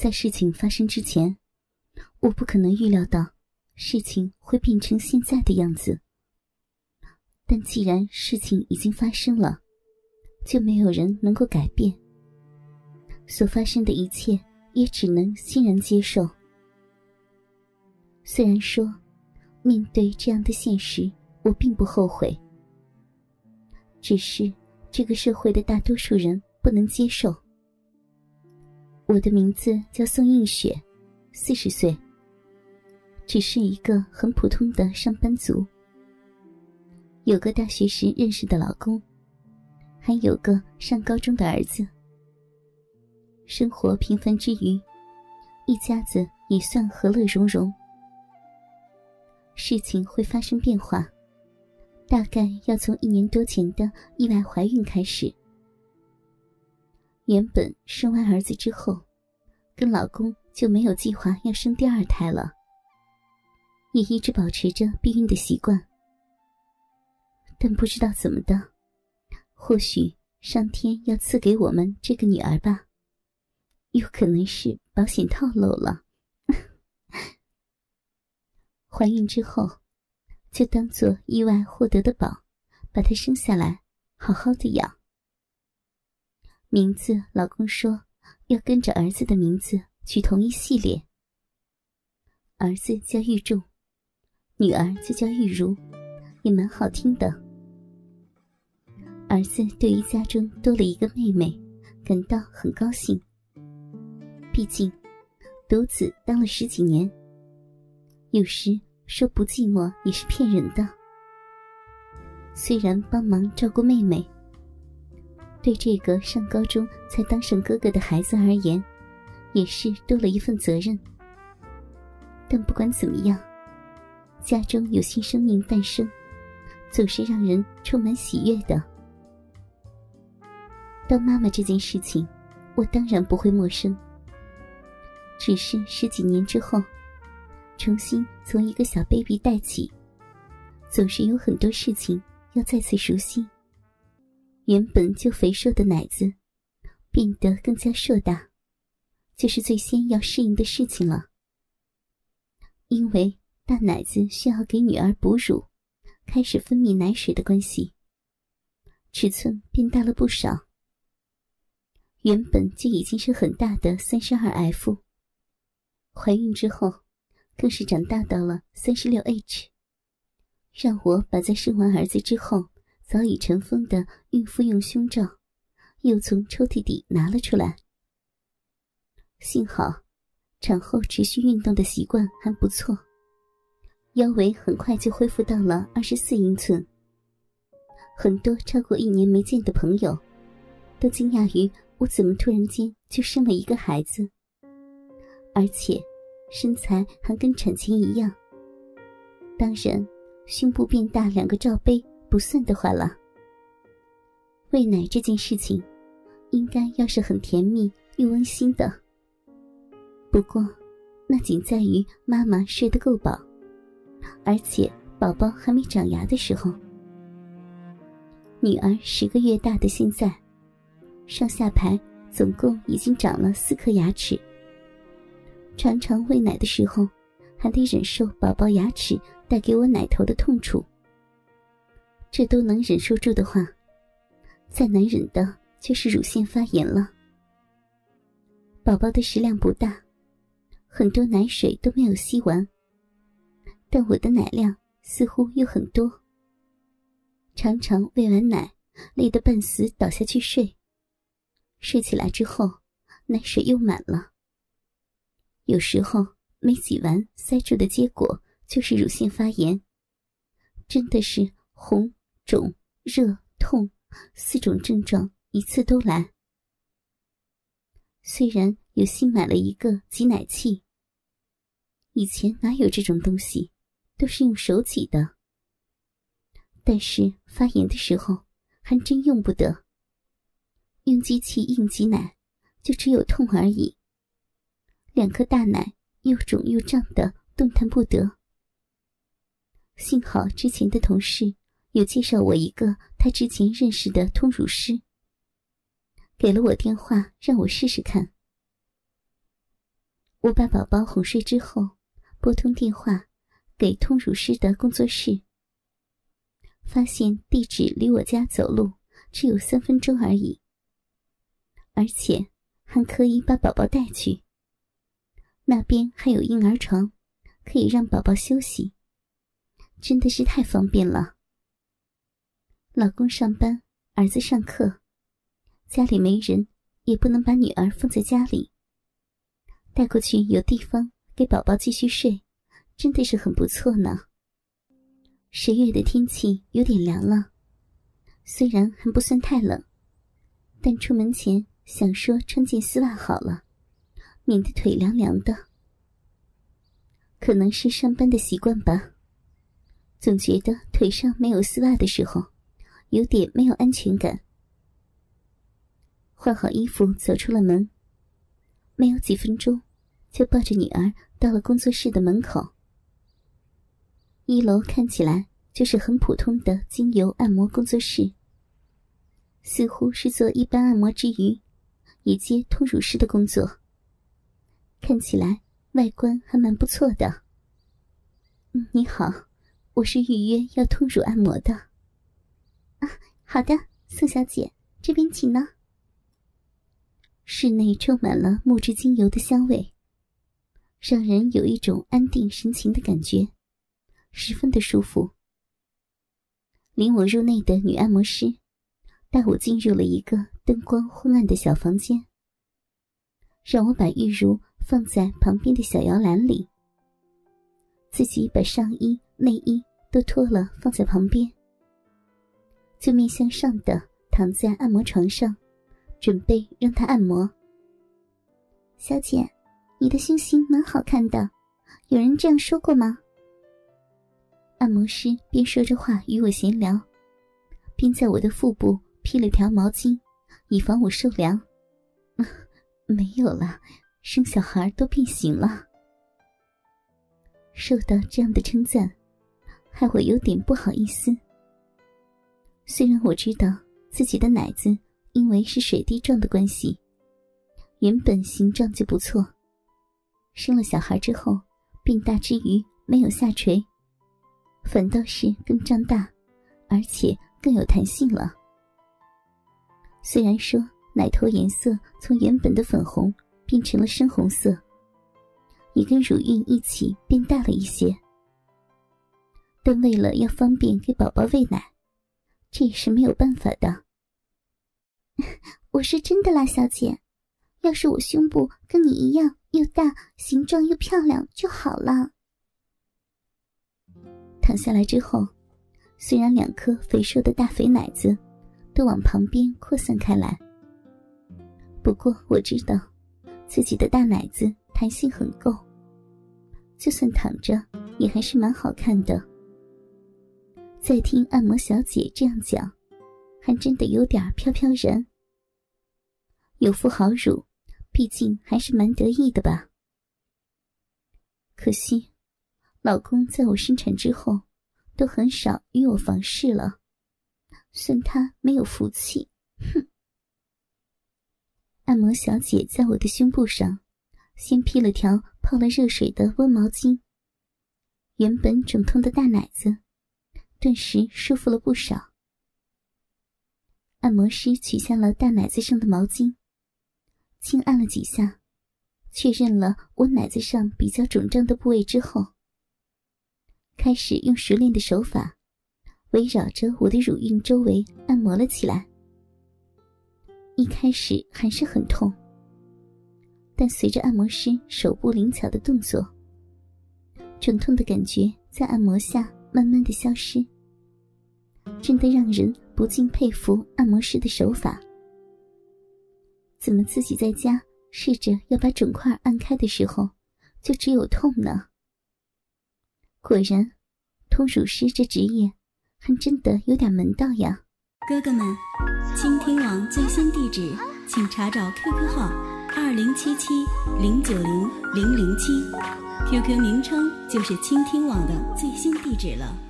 在事情发生之前，我不可能预料到事情会变成现在的样子。但既然事情已经发生了，就没有人能够改变。所发生的一切也只能欣然接受。虽然说，面对这样的现实，我并不后悔，只是这个社会的大多数人不能接受。我的名字叫宋映雪，四十岁，只是一个很普通的上班族，有个大学时认识的老公，还有个上高中的儿子。生活平凡之余，一家子也算和乐融融。事情会发生变化，大概要从一年多前的意外怀孕开始。原本生完儿子之后，跟老公就没有计划要生第二胎了，也一直保持着避孕的习惯。但不知道怎么的，或许上天要赐给我们这个女儿吧，有可能是保险套漏了。怀孕之后，就当做意外获得的宝，把她生下来，好好的养。名字，老公说要跟着儿子的名字取同一系列。儿子叫玉柱，女儿就叫玉茹，也蛮好听的。儿子对于家中多了一个妹妹，感到很高兴。毕竟，独子当了十几年，有时说不寂寞也是骗人的。虽然帮忙照顾妹妹。对这个上高中才当上哥哥的孩子而言，也是多了一份责任。但不管怎么样，家中有新生命诞生，总是让人充满喜悦的。当妈妈这件事情，我当然不会陌生。只是十几年之后，重新从一个小 baby 带起，总是有很多事情要再次熟悉。原本就肥硕的奶子，变得更加硕大，就是最先要适应的事情了。因为大奶子需要给女儿哺乳，开始分泌奶水的关系，尺寸变大了不少。原本就已经是很大的三十二 F，怀孕之后，更是长大到了三十六 H，让我把在生完儿子之后。早已尘封的孕妇用胸罩，又从抽屉底拿了出来。幸好，产后持续运动的习惯还不错，腰围很快就恢复到了二十四英寸。很多超过一年没见的朋友，都惊讶于我怎么突然间就生了一个孩子，而且身材还跟产前一样。当然，胸部变大两个罩杯。不算的话了。喂奶这件事情，应该要是很甜蜜又温馨的。不过，那仅在于妈妈睡得够饱，而且宝宝还没长牙的时候。女儿十个月大的现在，上下排总共已经长了四颗牙齿。常常喂奶的时候，还得忍受宝宝牙齿带给我奶头的痛楚。这都能忍受住的话，再难忍的就是乳腺发炎了。宝宝的食量不大，很多奶水都没有吸完，但我的奶量似乎又很多。常常喂完奶，累得半死，倒下去睡。睡起来之后，奶水又满了。有时候没挤完，塞住的结果就是乳腺发炎，真的是红。肿、热、痛四种症状一次都来。虽然有新买了一个挤奶器，以前哪有这种东西，都是用手挤的。但是发炎的时候还真用不得。用机器硬挤奶，就只有痛而已。两颗大奶又肿又胀的，动弹不得。幸好之前的同事。有介绍我一个他之前认识的通乳师，给了我电话让我试试看。我把宝宝哄睡之后，拨通电话给通乳师的工作室，发现地址离我家走路只有三分钟而已，而且还可以把宝宝带去。那边还有婴儿床，可以让宝宝休息，真的是太方便了。老公上班，儿子上课，家里没人，也不能把女儿放在家里。带过去有地方给宝宝继续睡，真的是很不错呢。十月的天气有点凉了，虽然还不算太冷，但出门前想说穿件丝袜好了，免得腿凉凉的。可能是上班的习惯吧，总觉得腿上没有丝袜的时候，有点没有安全感。换好衣服走出了门，没有几分钟。就抱着女儿到了工作室的门口。一楼看起来就是很普通的精油按摩工作室，似乎是做一般按摩之余，也接通乳师的工作。看起来外观还蛮不错的。你好，我是预约要通乳按摩的。啊，好的，宋小姐，这边请呢。室内充满了木质精油的香味。让人有一种安定神情的感觉，十分的舒服。领我入内的女按摩师带我进入了一个灯光昏暗的小房间，让我把玉茹放在旁边的小摇篮里，自己把上衣、内衣都脱了放在旁边，就面向上的躺在按摩床上，准备让他按摩。小姐。你的胸型蛮好看的，有人这样说过吗？按摩师边说着话与我闲聊，边在我的腹部披了条毛巾，以防我受凉。没有了，生小孩都变形了。受到这样的称赞，害我有点不好意思。虽然我知道自己的奶子因为是水滴状的关系，原本形状就不错。生了小孩之后，变大之余没有下垂，反倒是更胀大，而且更有弹性了。虽然说奶头颜色从原本的粉红变成了深红色，也跟乳晕一起变大了一些，但为了要方便给宝宝喂奶，这也是没有办法的。我是真的啦，小姐，要是我胸部跟你一样。又大，形状又漂亮就好了。躺下来之后，虽然两颗肥硕的大肥奶子都往旁边扩散开来，不过我知道自己的大奶子弹性很够，就算躺着也还是蛮好看的。再听按摩小姐这样讲，还真的有点飘飘然。有副好乳。毕竟还是蛮得意的吧。可惜，老公在我生产之后，都很少与我房事了，算他没有福气。哼！按摩小姐在我的胸部上，先披了条泡了热水的温毛巾，原本肿痛的大奶子，顿时舒服了不少。按摩师取下了大奶子上的毛巾。轻按了几下，确认了我奶子上比较肿胀的部位之后，开始用熟练的手法围绕着我的乳晕周围按摩了起来。一开始还是很痛，但随着按摩师手部灵巧的动作，肿痛的感觉在按摩下慢慢的消失，真的让人不禁佩服按摩师的手法。怎么自己在家试着要把肿块按开的时候，就只有痛呢？果然，通乳师这职业还真的有点门道呀！哥哥们，倾听网最新地址，请查找 QQ 号二零七七零九零零零七，QQ 名称就是倾听网的最新地址了。